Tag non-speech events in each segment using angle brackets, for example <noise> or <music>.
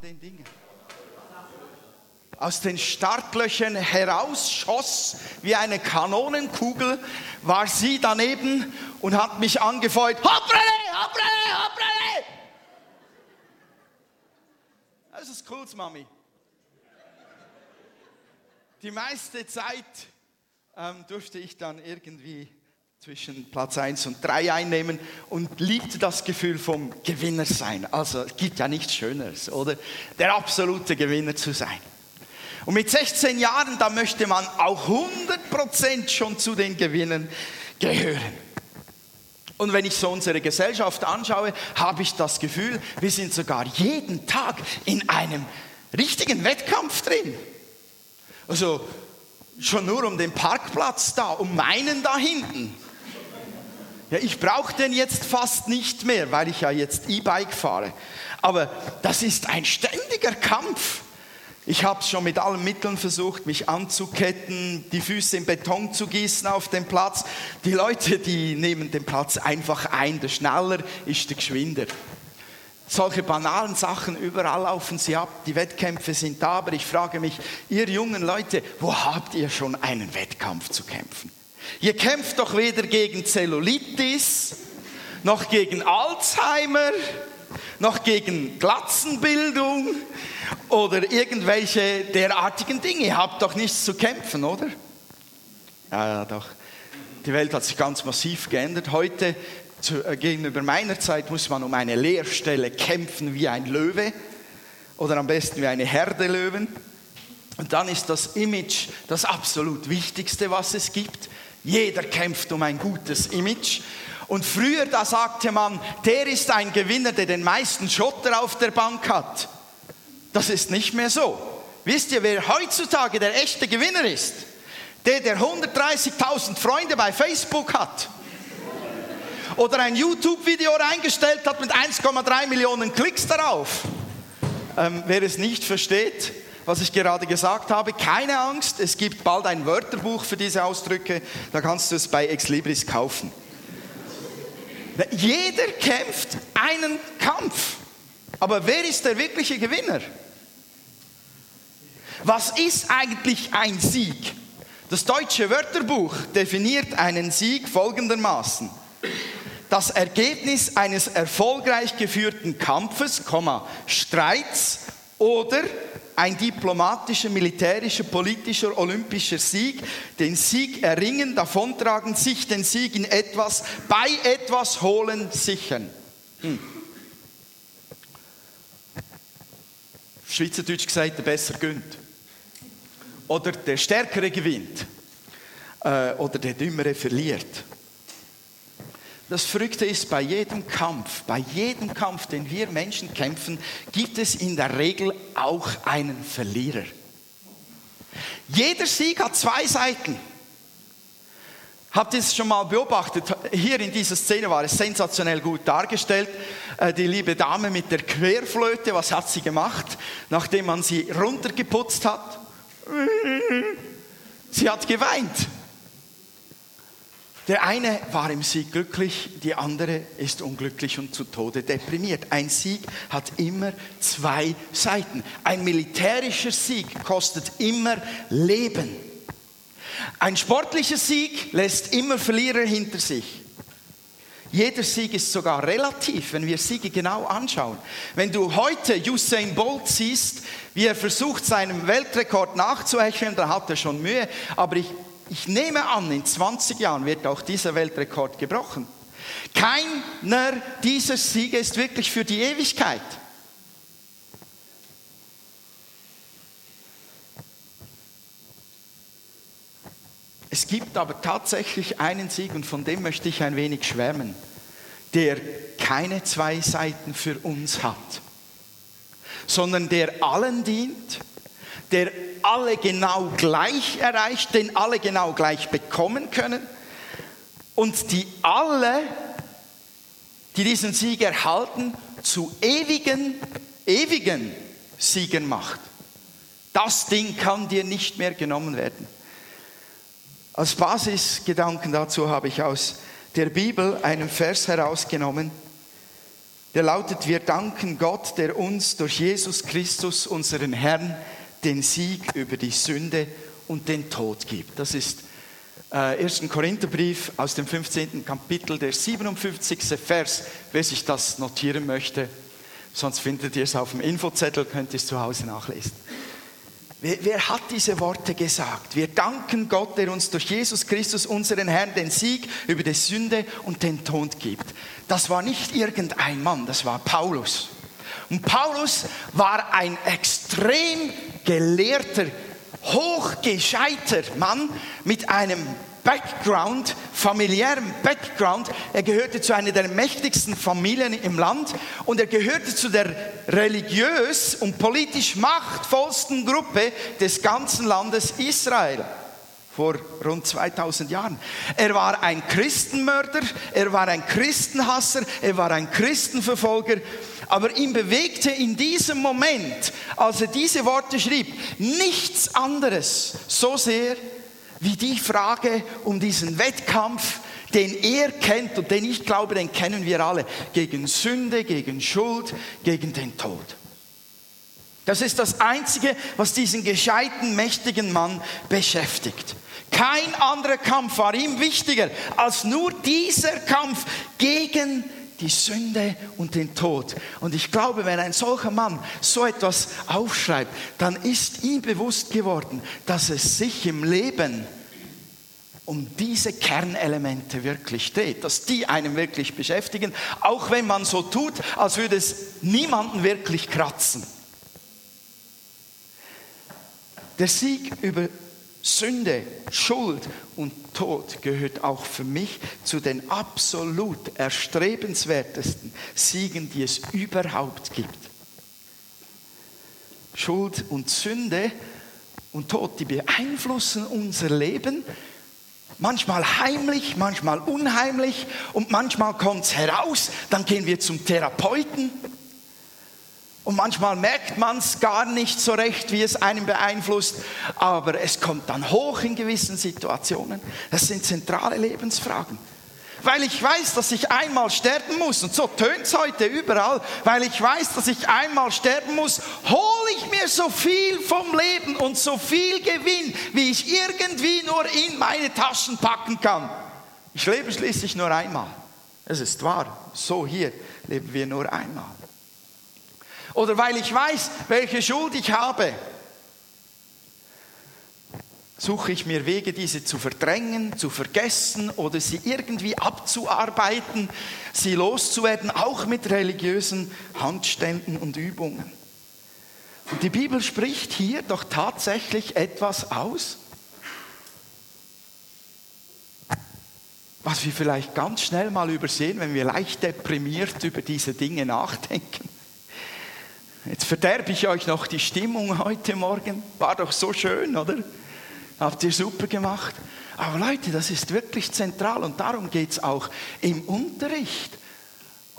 den Dingen. Aus den Startlöchern herausschoss wie eine Kanonenkugel, war sie daneben und hat mich angefeuert. Hoprele, hoprele, hoprele! Das ist cool, Mami. Die meiste Zeit ähm, durfte ich dann irgendwie zwischen Platz 1 und 3 einnehmen und liebte das Gefühl vom Gewinner sein. Also es gibt ja nichts Schöneres, oder? Der absolute Gewinner zu sein. Und mit 16 Jahren, da möchte man auch 100% schon zu den Gewinnern gehören. Und wenn ich so unsere Gesellschaft anschaue, habe ich das Gefühl, wir sind sogar jeden Tag in einem richtigen Wettkampf drin. Also schon nur um den Parkplatz da, um meinen da hinten. Ja, ich brauche den jetzt fast nicht mehr, weil ich ja jetzt E-Bike fahre. Aber das ist ein ständiger Kampf. Ich habe schon mit allen Mitteln versucht, mich anzuketten, die Füße in Beton zu gießen auf dem Platz. Die Leute, die nehmen den Platz einfach ein. Der schneller ist der geschwinder. Solche banalen Sachen, überall laufen sie ab. Die Wettkämpfe sind da, aber ich frage mich, ihr jungen Leute, wo habt ihr schon einen Wettkampf zu kämpfen? Ihr kämpft doch weder gegen Zellulitis, noch gegen Alzheimer, noch gegen Glatzenbildung oder irgendwelche derartigen Dinge. Ihr habt doch nichts zu kämpfen, oder? Ja, ja, doch. Die Welt hat sich ganz massiv geändert. Heute zu, äh, gegenüber meiner Zeit muss man um eine Lehrstelle kämpfen wie ein Löwe oder am besten wie eine Herde Löwen. Und dann ist das Image das absolut Wichtigste, was es gibt. Jeder kämpft um ein gutes Image. Und früher, da sagte man, der ist ein Gewinner, der den meisten Schotter auf der Bank hat. Das ist nicht mehr so. Wisst ihr, wer heutzutage der echte Gewinner ist? Der, der 130.000 Freunde bei Facebook hat. Oder ein YouTube-Video reingestellt hat mit 1,3 Millionen Klicks darauf. Ähm, wer es nicht versteht, was ich gerade gesagt habe. Keine Angst, es gibt bald ein Wörterbuch für diese Ausdrücke, da kannst du es bei Exlibris kaufen. Jeder kämpft einen Kampf. Aber wer ist der wirkliche Gewinner? Was ist eigentlich ein Sieg? Das deutsche Wörterbuch definiert einen Sieg folgendermaßen. Das Ergebnis eines erfolgreich geführten Kampfes, Streits oder ein diplomatischer, militärischer, politischer, olympischer Sieg, den Sieg erringen, davontragen, sich den Sieg in etwas, bei etwas holen, sichern. Hm. Schweizerdeutsch gesagt, der besser gönnt. Oder der Stärkere gewinnt. Äh, oder der Dümmere verliert. Das Verrückte ist, bei jedem Kampf, bei jedem Kampf, den wir Menschen kämpfen, gibt es in der Regel auch einen Verlierer. Jeder Sieg hat zwei Seiten. Habt ihr es schon mal beobachtet? Hier in dieser Szene war es sensationell gut dargestellt. Äh, die liebe Dame mit der Querflöte, was hat sie gemacht, nachdem man sie runtergeputzt hat? Sie hat geweint. Der eine war im Sieg glücklich, die andere ist unglücklich und zu Tode deprimiert. Ein Sieg hat immer zwei Seiten. Ein militärischer Sieg kostet immer Leben. Ein sportlicher Sieg lässt immer Verlierer hinter sich. Jeder Sieg ist sogar relativ, wenn wir Siege genau anschauen. Wenn du heute Usain Bolt siehst, wie er versucht, seinem Weltrekord nachzuhecheln, dann hat er schon Mühe. Aber ich ich nehme an, in 20 Jahren wird auch dieser Weltrekord gebrochen. Keiner dieser Siege ist wirklich für die Ewigkeit. Es gibt aber tatsächlich einen Sieg und von dem möchte ich ein wenig schwärmen, der keine zwei Seiten für uns hat, sondern der allen dient, der alle genau gleich erreicht, den alle genau gleich bekommen können und die alle, die diesen Sieg erhalten, zu ewigen, ewigen Siegen macht. Das Ding kann dir nicht mehr genommen werden. Als Basisgedanken dazu habe ich aus der Bibel einen Vers herausgenommen. Der lautet, wir danken Gott, der uns durch Jesus Christus, unseren Herrn, den Sieg über die Sünde und den Tod gibt. Das ist äh, 1. Korintherbrief aus dem 15. Kapitel, der 57. Vers, wer sich das notieren möchte. Sonst findet ihr es auf dem Infozettel, könnt ihr es zu Hause nachlesen. Wer, wer, hat diese Worte gesagt? Wir danken Gott, der uns durch Jesus Christus, unseren Herrn, den Sieg über die Sünde und den Tod gibt. Das war nicht irgendein Mann, das war Paulus. Und Paulus war ein extrem gelehrter, hochgescheiter Mann mit einem Background, familiärem Background. Er gehörte zu einer der mächtigsten Familien im Land und er gehörte zu der religiös und politisch machtvollsten Gruppe des ganzen Landes Israel vor rund 2000 Jahren. Er war ein Christenmörder, er war ein Christenhasser, er war ein Christenverfolger, aber ihn bewegte in diesem Moment, als er diese Worte schrieb, nichts anderes so sehr wie die Frage um diesen Wettkampf, den er kennt und den ich glaube, den kennen wir alle, gegen Sünde, gegen Schuld, gegen den Tod. Das ist das Einzige, was diesen gescheiten, mächtigen Mann beschäftigt. Kein anderer Kampf war ihm wichtiger als nur dieser Kampf gegen die Sünde und den Tod. Und ich glaube, wenn ein solcher Mann so etwas aufschreibt, dann ist ihm bewusst geworden, dass es sich im Leben um diese Kernelemente wirklich dreht, dass die einen wirklich beschäftigen, auch wenn man so tut, als würde es niemanden wirklich kratzen. Der Sieg über Sünde, Schuld und Tod gehört auch für mich zu den absolut erstrebenswertesten Siegen, die es überhaupt gibt. Schuld und Sünde und Tod, die beeinflussen unser Leben, manchmal heimlich, manchmal unheimlich und manchmal kommt es heraus, dann gehen wir zum Therapeuten und manchmal merkt man es gar nicht so recht, wie es einen beeinflusst, aber es kommt dann hoch in gewissen Situationen. Das sind zentrale Lebensfragen. Weil ich weiß, dass ich einmal sterben muss, und so tönt es heute überall, weil ich weiß, dass ich einmal sterben muss, hole ich mir so viel vom Leben und so viel Gewinn, wie ich irgendwie nur in meine Taschen packen kann. Ich lebe schließlich nur einmal. Es ist wahr, so hier leben wir nur einmal. Oder weil ich weiß, welche Schuld ich habe, suche ich mir Wege, diese zu verdrängen, zu vergessen oder sie irgendwie abzuarbeiten, sie loszuwerden, auch mit religiösen Handständen und Übungen. Und die Bibel spricht hier doch tatsächlich etwas aus, was wir vielleicht ganz schnell mal übersehen, wenn wir leicht deprimiert über diese Dinge nachdenken. Jetzt verderbe ich euch noch die Stimmung heute Morgen. War doch so schön, oder? Habt ihr super gemacht. Aber Leute, das ist wirklich zentral und darum geht es auch im Unterricht.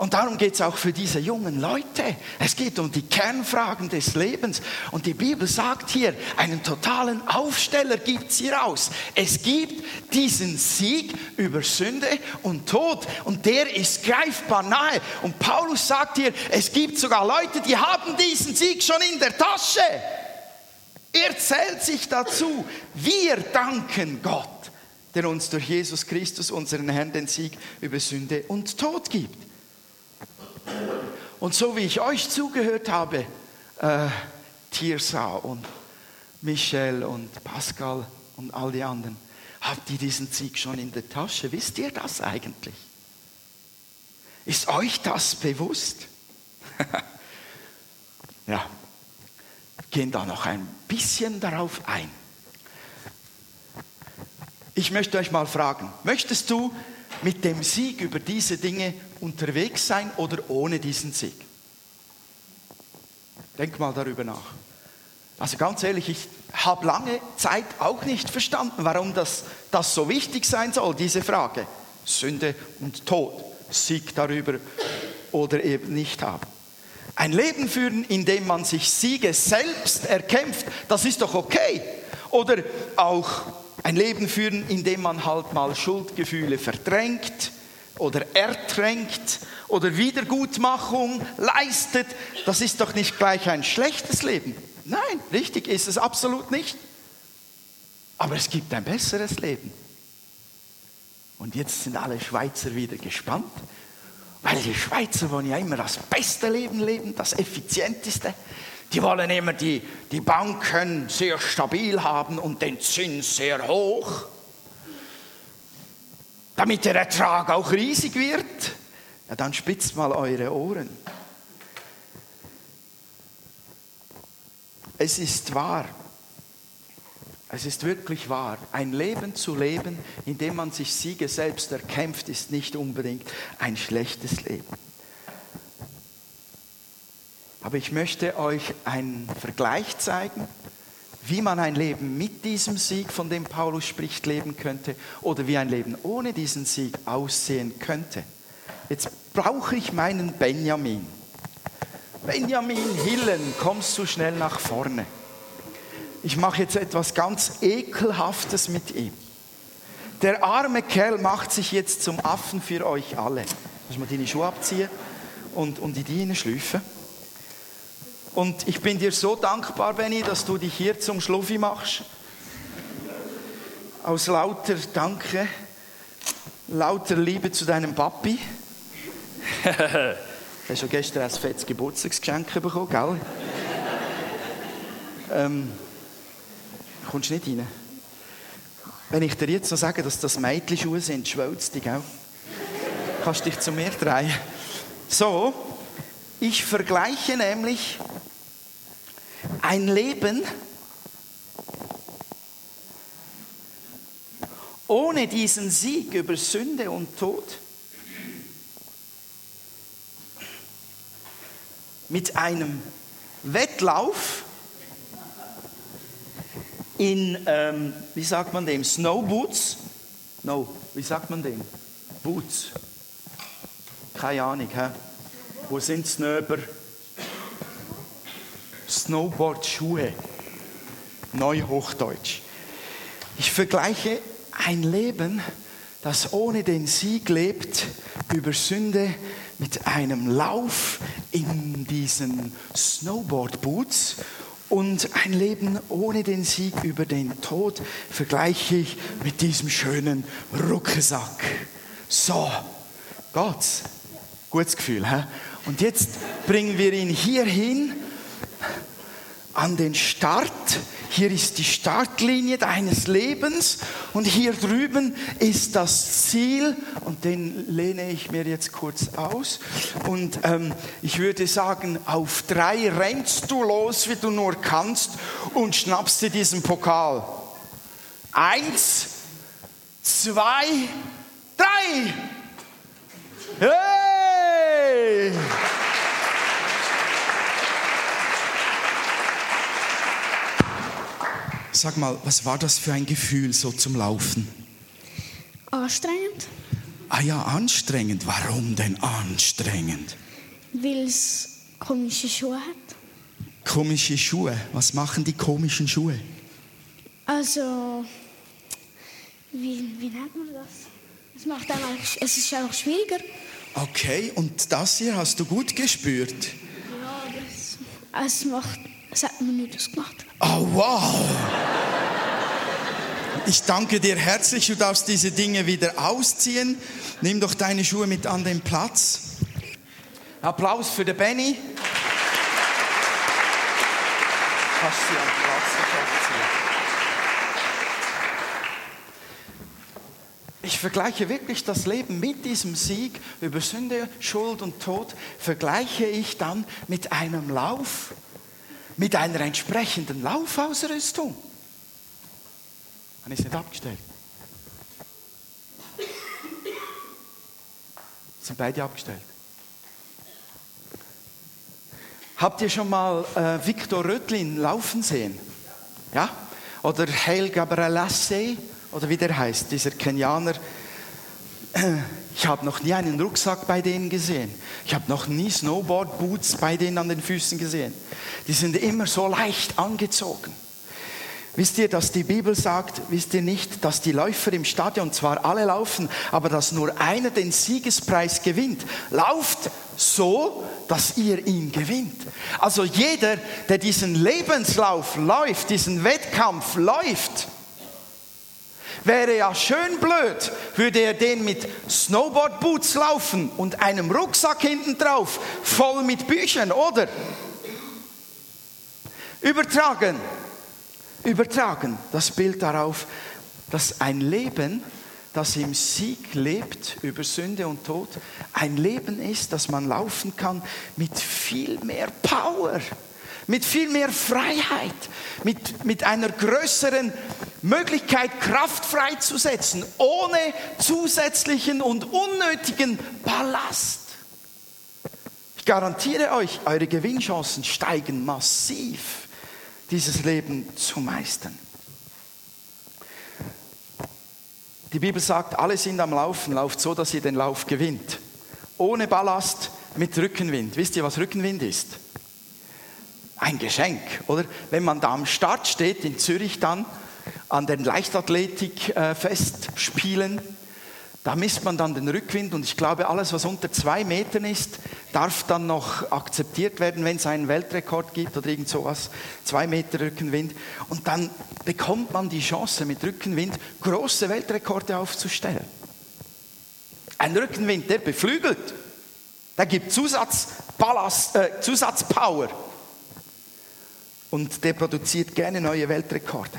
Und darum geht es auch für diese jungen Leute. Es geht um die Kernfragen des Lebens. Und die Bibel sagt hier, einen totalen Aufsteller gibt es hier aus. Es gibt diesen Sieg über Sünde und Tod. Und der ist greifbar nahe. Und Paulus sagt hier, es gibt sogar Leute, die haben diesen Sieg schon in der Tasche. Er zählt sich dazu. Wir danken Gott, der uns durch Jesus Christus, unseren Herrn, den Sieg über Sünde und Tod gibt. Und so wie ich euch zugehört habe, äh, Tirsa und Michel und Pascal und all die anderen, habt ihr diesen Sieg schon in der Tasche? Wisst ihr das eigentlich? Ist euch das bewusst? <laughs> ja, gehen da noch ein bisschen darauf ein. Ich möchte euch mal fragen, möchtest du mit dem Sieg über diese Dinge unterwegs sein oder ohne diesen Sieg? Denk mal darüber nach. Also ganz ehrlich, ich habe lange Zeit auch nicht verstanden, warum das, das so wichtig sein soll, diese Frage. Sünde und Tod, Sieg darüber oder eben nicht haben. Ein Leben führen, in dem man sich Siege selbst erkämpft, das ist doch okay. Oder auch ein Leben führen, in dem man halt mal Schuldgefühle verdrängt oder ertränkt oder Wiedergutmachung leistet, das ist doch nicht gleich ein schlechtes Leben. Nein, richtig ist es absolut nicht. Aber es gibt ein besseres Leben. Und jetzt sind alle Schweizer wieder gespannt, weil die Schweizer wollen ja immer das beste Leben leben, das effizienteste. Die wollen immer die, die Banken sehr stabil haben und den Zins sehr hoch, damit der Ertrag auch riesig wird. Ja, dann spitzt mal eure Ohren. Es ist wahr. Es ist wirklich wahr. Ein Leben zu leben, in dem man sich Siege selbst erkämpft, ist nicht unbedingt ein schlechtes Leben. Aber ich möchte euch einen Vergleich zeigen, wie man ein Leben mit diesem Sieg, von dem Paulus spricht, leben könnte oder wie ein Leben ohne diesen Sieg aussehen könnte. Jetzt brauche ich meinen Benjamin. Benjamin Hillen, kommst du schnell nach vorne. Ich mache jetzt etwas ganz Ekelhaftes mit ihm. Der arme Kerl macht sich jetzt zum Affen für euch alle. Muss man deine Schuhe abziehen und, und in die schlüpfen. Und ich bin dir so dankbar, Benny, dass du dich hier zum Schluffi machst. Aus lauter Danke, lauter Liebe zu deinem Papi. <laughs> Hast du gestern ein fettes Geburtstagsgeschenk bekommen, gell? ähm, kommst du nicht rein? Wenn ich dir jetzt noch sage, dass das Mädchenschuhe sind, schwölzt dich, gell? Kannst dich zu mir drehen. So, ich vergleiche nämlich ein Leben ohne diesen Sieg über Sünde und Tod mit einem Wettlauf in, ähm, wie sagt man dem, Snowboots? No, wie sagt man dem? Boots. Keine Ahnung, hä? Wo sind Snöber? Snowboard-Schuhe. Neuhochdeutsch. Ich vergleiche ein Leben, das ohne den Sieg lebt über Sünde mit einem Lauf in diesen Snowboard-Boots und ein Leben ohne den Sieg über den Tod vergleiche ich mit diesem schönen Rucksack. So, Gott, gutes Gefühl. He? Und jetzt bringen wir ihn hier hin an den Start. Hier ist die Startlinie deines Lebens und hier drüben ist das Ziel und den lehne ich mir jetzt kurz aus. Und ähm, ich würde sagen, auf drei rennst du los, wie du nur kannst und schnappst dir diesen Pokal. Eins, zwei, drei. Hey! Sag mal, was war das für ein Gefühl so zum Laufen? Anstrengend. Ah ja, anstrengend. Warum denn anstrengend? Weil es komische Schuhe hat. Komische Schuhe. Was machen die komischen Schuhe? Also, wie, wie nennt man das? Es, macht einfach, es ist einfach schwieriger. Okay, und das hier hast du gut gespürt? Ja, das, es macht, es hat mir nicht das gemacht. Oh, wow! Ich danke dir herzlich. Du darfst diese Dinge wieder ausziehen. Nimm doch deine Schuhe mit an den Platz. Applaus für den Benny. Kannst sie am Platz abziehen. Ich vergleiche wirklich das Leben mit diesem Sieg über Sünde, Schuld und Tod, vergleiche ich dann mit einem Lauf mit einer entsprechenden Laufausrüstung. Ich es nicht abgestellt? Sind beide abgestellt? Habt ihr schon mal äh, Victor Rötlin laufen sehen? Ja? Oder Hail Gabrielasse, oder wie der heißt, dieser Kenianer. Ich habe noch nie einen Rucksack bei denen gesehen. Ich habe noch nie Snowboard-Boots bei denen an den Füßen gesehen. Die sind immer so leicht angezogen. Wisst ihr, dass die Bibel sagt, wisst ihr nicht, dass die Läufer im Stadion zwar alle laufen, aber dass nur einer den Siegespreis gewinnt? Lauft so, dass ihr ihn gewinnt. Also jeder, der diesen Lebenslauf läuft, diesen Wettkampf läuft, wäre ja schön blöd, würde er den mit Snowboard-Boots laufen und einem Rucksack hinten drauf, voll mit Büchern, oder? Übertragen. Übertragen, das Bild darauf, dass ein Leben, das im Sieg lebt über Sünde und Tod, ein Leben ist, das man laufen kann mit viel mehr Power, mit viel mehr Freiheit, mit, mit einer größeren Möglichkeit, Kraft freizusetzen, ohne zusätzlichen und unnötigen Ballast. Ich garantiere euch, eure Gewinnchancen steigen massiv dieses Leben zu meistern. Die Bibel sagt, alle sind am Laufen, lauft so, dass ihr den Lauf gewinnt. Ohne Ballast, mit Rückenwind. Wisst ihr, was Rückenwind ist? Ein Geschenk, oder? Wenn man da am Start steht in Zürich dann an den Leichtathletikfestspielen, da misst man dann den Rückwind und ich glaube, alles, was unter zwei Metern ist, darf dann noch akzeptiert werden, wenn es einen Weltrekord gibt oder irgend sowas. Zwei Meter Rückenwind. Und dann bekommt man die Chance, mit Rückenwind große Weltrekorde aufzustellen. Ein Rückenwind, der beflügelt. Der gibt Zusatzballast, äh, Zusatzpower. Und der produziert gerne neue Weltrekorde.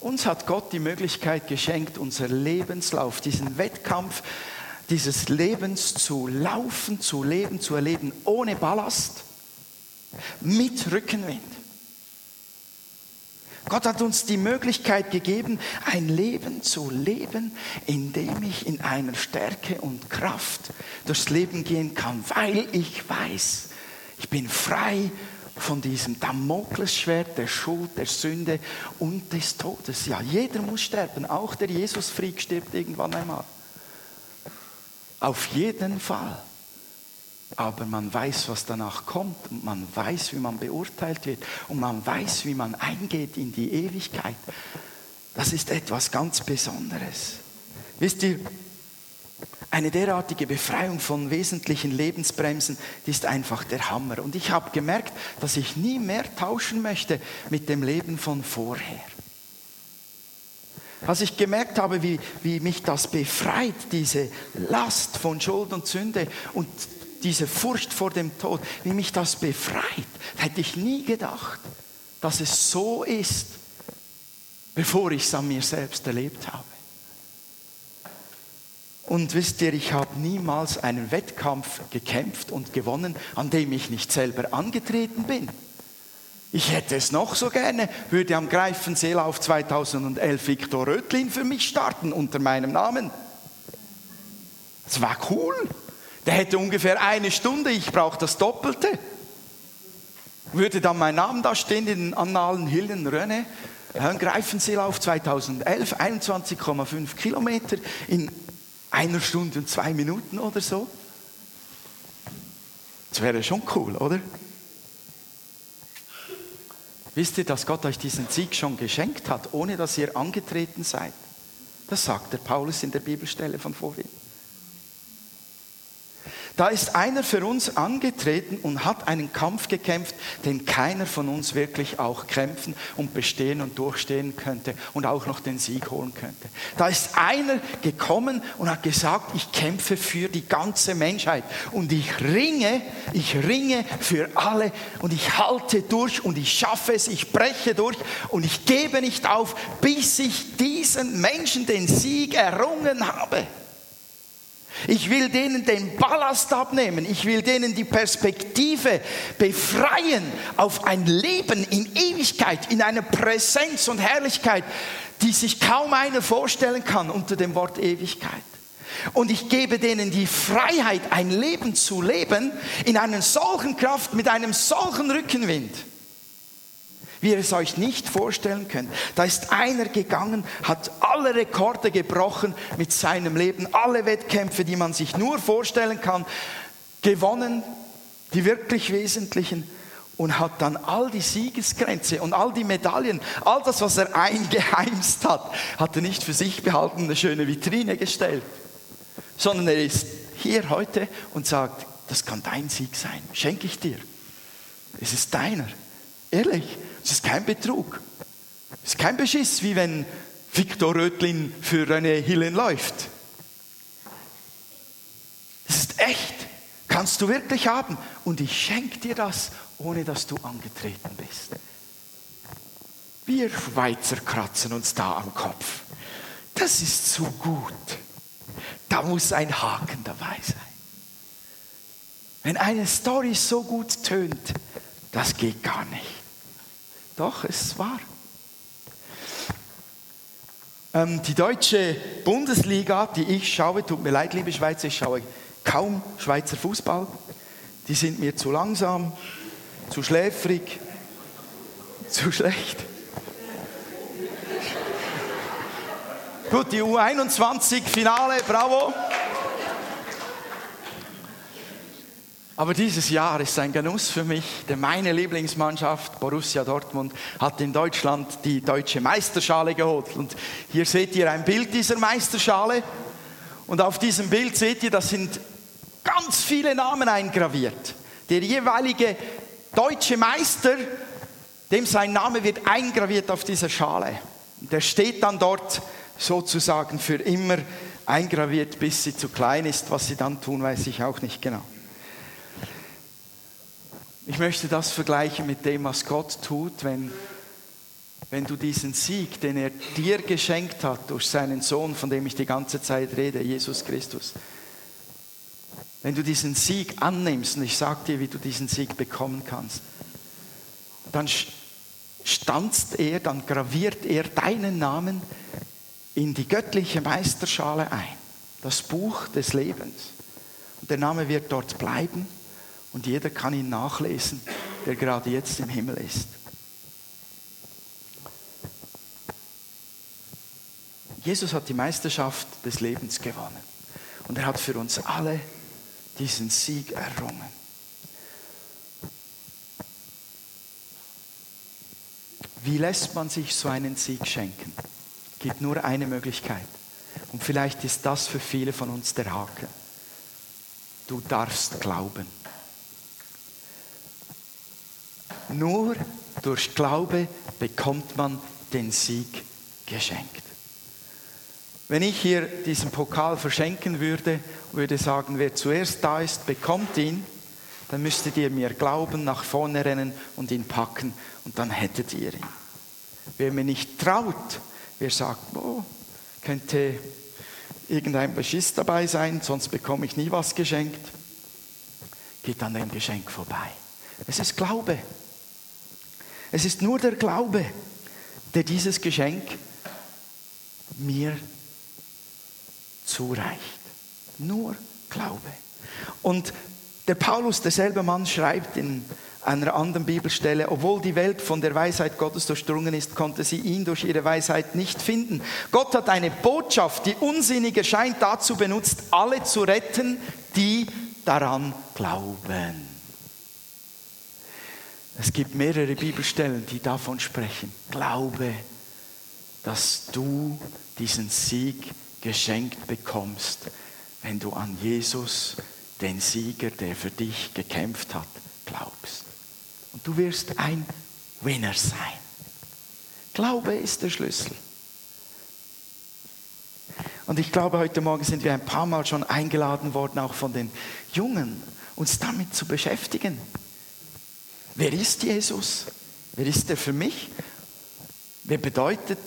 Uns hat Gott die Möglichkeit geschenkt, unser Lebenslauf, diesen Wettkampf dieses Lebens zu laufen, zu leben, zu erleben, ohne Ballast, mit Rückenwind. Gott hat uns die Möglichkeit gegeben, ein Leben zu leben, in dem ich in einer Stärke und Kraft durchs Leben gehen kann, weil ich weiß, ich bin frei von diesem Damoklesschwert der Schuld, der Sünde und des Todes. Ja, jeder muss sterben, auch der Jesus-Freak stirbt irgendwann einmal. Auf jeden Fall. Aber man weiß, was danach kommt und man weiß, wie man beurteilt wird und man weiß, wie man eingeht in die Ewigkeit. Das ist etwas ganz Besonderes. Wisst ihr, eine derartige Befreiung von wesentlichen Lebensbremsen, die ist einfach der Hammer. Und ich habe gemerkt, dass ich nie mehr tauschen möchte mit dem Leben von vorher. Als ich gemerkt habe, wie, wie mich das befreit, diese Last von Schuld und Sünde und diese Furcht vor dem Tod, wie mich das befreit, hätte ich nie gedacht, dass es so ist, bevor ich es an mir selbst erlebt habe. Und wisst ihr, ich habe niemals einen Wettkampf gekämpft und gewonnen, an dem ich nicht selber angetreten bin. Ich hätte es noch so gerne, würde am Greifenseelauf 2011 Viktor Rötlin für mich starten unter meinem Namen. Das war cool. Der hätte ungefähr eine Stunde, ich brauche das Doppelte. Würde dann mein Name da stehen in den Annalen Hillen Rönne. Greifenseelauf 2011, 21,5 Kilometer in einer Stunde und zwei Minuten oder so. Das wäre schon cool, oder? Wisst ihr, dass Gott euch diesen Sieg schon geschenkt hat, ohne dass ihr angetreten seid? Das sagt der Paulus in der Bibelstelle von vorhin. Da ist einer für uns angetreten und hat einen Kampf gekämpft, den keiner von uns wirklich auch kämpfen und bestehen und durchstehen könnte und auch noch den Sieg holen könnte. Da ist einer gekommen und hat gesagt, ich kämpfe für die ganze Menschheit und ich ringe, ich ringe für alle und ich halte durch und ich schaffe es, ich breche durch und ich gebe nicht auf, bis ich diesen Menschen den Sieg errungen habe. Ich will denen den Ballast abnehmen. Ich will denen die Perspektive befreien auf ein Leben in Ewigkeit, in einer Präsenz und Herrlichkeit, die sich kaum einer vorstellen kann unter dem Wort Ewigkeit. Und ich gebe denen die Freiheit, ein Leben zu leben in einer solchen Kraft, mit einem solchen Rückenwind wie ihr es euch nicht vorstellen könnt. Da ist einer gegangen, hat alle Rekorde gebrochen mit seinem Leben, alle Wettkämpfe, die man sich nur vorstellen kann, gewonnen, die wirklich wesentlichen. und hat dann all die Siegesgrenze und all die Medaillen, all das, was er eingeheimst hat, hat er nicht für sich behalten, eine schöne Vitrine gestellt, sondern er ist hier heute und sagt, das kann dein Sieg sein, schenke ich dir. Es ist deiner. Ehrlich, es ist kein Betrug. Es ist kein Beschiss, wie wenn Viktor Rötlin für René Hillen läuft. Es ist echt. Kannst du wirklich haben. Und ich schenke dir das, ohne dass du angetreten bist. Wir Schweizer kratzen uns da am Kopf. Das ist zu gut. Da muss ein Haken dabei sein. Wenn eine Story so gut tönt, das geht gar nicht. Doch, es ist wahr. Ähm, die deutsche Bundesliga, die ich schaue, tut mir leid, liebe Schweizer, ich schaue kaum Schweizer Fußball. Die sind mir zu langsam, zu schläfrig, zu schlecht. Gut, die U21-Finale, bravo. Aber dieses Jahr ist ein Genuss für mich, denn meine Lieblingsmannschaft, Borussia Dortmund, hat in Deutschland die deutsche Meisterschale geholt. Und hier seht ihr ein Bild dieser Meisterschale. Und auf diesem Bild seht ihr, das sind ganz viele Namen eingraviert. Der jeweilige deutsche Meister, dem sein Name wird eingraviert auf dieser Schale. Der steht dann dort sozusagen für immer eingraviert, bis sie zu klein ist. Was sie dann tun, weiß ich auch nicht genau. Ich möchte das vergleichen mit dem, was Gott tut, wenn, wenn du diesen Sieg, den er dir geschenkt hat durch seinen Sohn, von dem ich die ganze Zeit rede, Jesus Christus, wenn du diesen Sieg annimmst, und ich sage dir, wie du diesen Sieg bekommen kannst, dann stanzt er, dann graviert er deinen Namen in die göttliche Meisterschale ein, das Buch des Lebens. Und der Name wird dort bleiben und jeder kann ihn nachlesen, der gerade jetzt im Himmel ist. Jesus hat die Meisterschaft des Lebens gewonnen. Und er hat für uns alle diesen Sieg errungen. Wie lässt man sich so einen Sieg schenken? Es gibt nur eine Möglichkeit. Und vielleicht ist das für viele von uns der Haken. Du darfst glauben. Nur durch Glaube bekommt man den Sieg geschenkt. Wenn ich hier diesen Pokal verschenken würde, würde sagen, wer zuerst da ist, bekommt ihn, dann müsstet ihr mir glauben, nach vorne rennen und ihn packen und dann hättet ihr ihn. Wer mir nicht traut, wer sagt, oh, könnte irgendein Beschiss dabei sein, sonst bekomme ich nie was geschenkt, geht an dem Geschenk vorbei. Es ist Glaube. Es ist nur der Glaube, der dieses Geschenk mir zureicht. Nur Glaube. Und der Paulus, derselbe Mann, schreibt in einer anderen Bibelstelle, obwohl die Welt von der Weisheit Gottes durchdrungen ist, konnte sie ihn durch ihre Weisheit nicht finden. Gott hat eine Botschaft, die unsinnig erscheint, dazu benutzt, alle zu retten, die daran glauben. Es gibt mehrere Bibelstellen, die davon sprechen. Glaube, dass du diesen Sieg geschenkt bekommst, wenn du an Jesus, den Sieger, der für dich gekämpft hat, glaubst. Und du wirst ein Winner sein. Glaube ist der Schlüssel. Und ich glaube, heute Morgen sind wir ein paar Mal schon eingeladen worden, auch von den Jungen, uns damit zu beschäftigen. Wer ist Jesus? Wer ist er für mich? Wer bedeutet,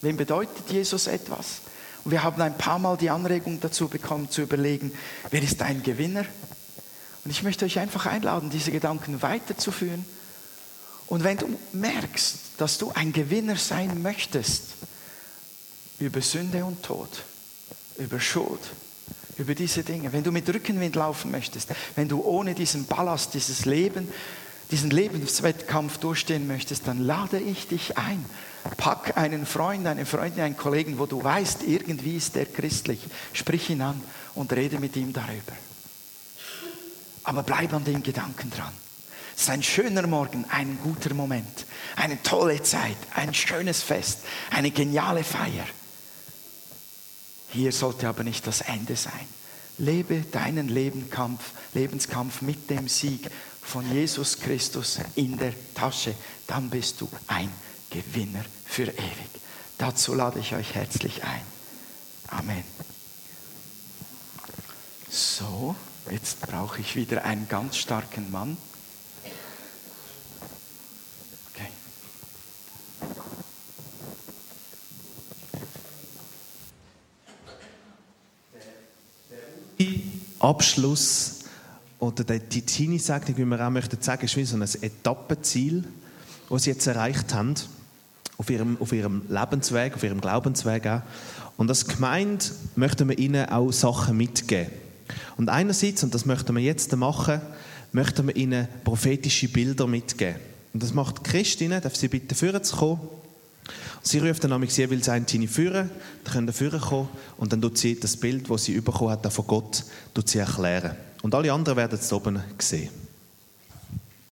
wem bedeutet Jesus etwas? Und wir haben ein paar Mal die Anregung dazu bekommen, zu überlegen, wer ist ein Gewinner? Und ich möchte euch einfach einladen, diese Gedanken weiterzuführen. Und wenn du merkst, dass du ein Gewinner sein möchtest, über Sünde und Tod, über Schuld, über diese Dinge. Wenn du mit Rückenwind laufen möchtest, wenn du ohne diesen Ballast, dieses Leben, diesen Lebenswettkampf durchstehen möchtest, dann lade ich dich ein. Pack einen Freund, eine Freundin, einen Kollegen, wo du weißt, irgendwie ist der christlich. Sprich ihn an und rede mit ihm darüber. Aber bleib an den Gedanken dran. Es ist ein schöner Morgen, ein guter Moment, eine tolle Zeit, ein schönes Fest, eine geniale Feier. Hier sollte aber nicht das Ende sein. Lebe deinen Lebenskampf, Lebenskampf mit dem Sieg von Jesus Christus in der Tasche. Dann bist du ein Gewinner für ewig. Dazu lade ich euch herzlich ein. Amen. So, jetzt brauche ich wieder einen ganz starken Mann. Okay. Abschluss oder die Teenie-Segnung, wie wir auch möchten sagen, ist wie so ein Etappenziel, das sie jetzt erreicht haben auf ihrem, auf ihrem Lebensweg, auf ihrem Glaubensweg auch. Und als Gemeinde möchten wir ihnen auch Sachen mitgeben. Und einerseits, und das möchten wir jetzt machen, möchten wir ihnen prophetische Bilder mitgeben. Und das macht Christine, darf sie bitte führen zu kommen. Sie ruft dann nämlich jeweils ein Teenie führen, dann können führen kommen und dann tut sie das Bild, das sie bekommen hat von Gott, tut sie erklären. Und alle anderen werden es oben sehen.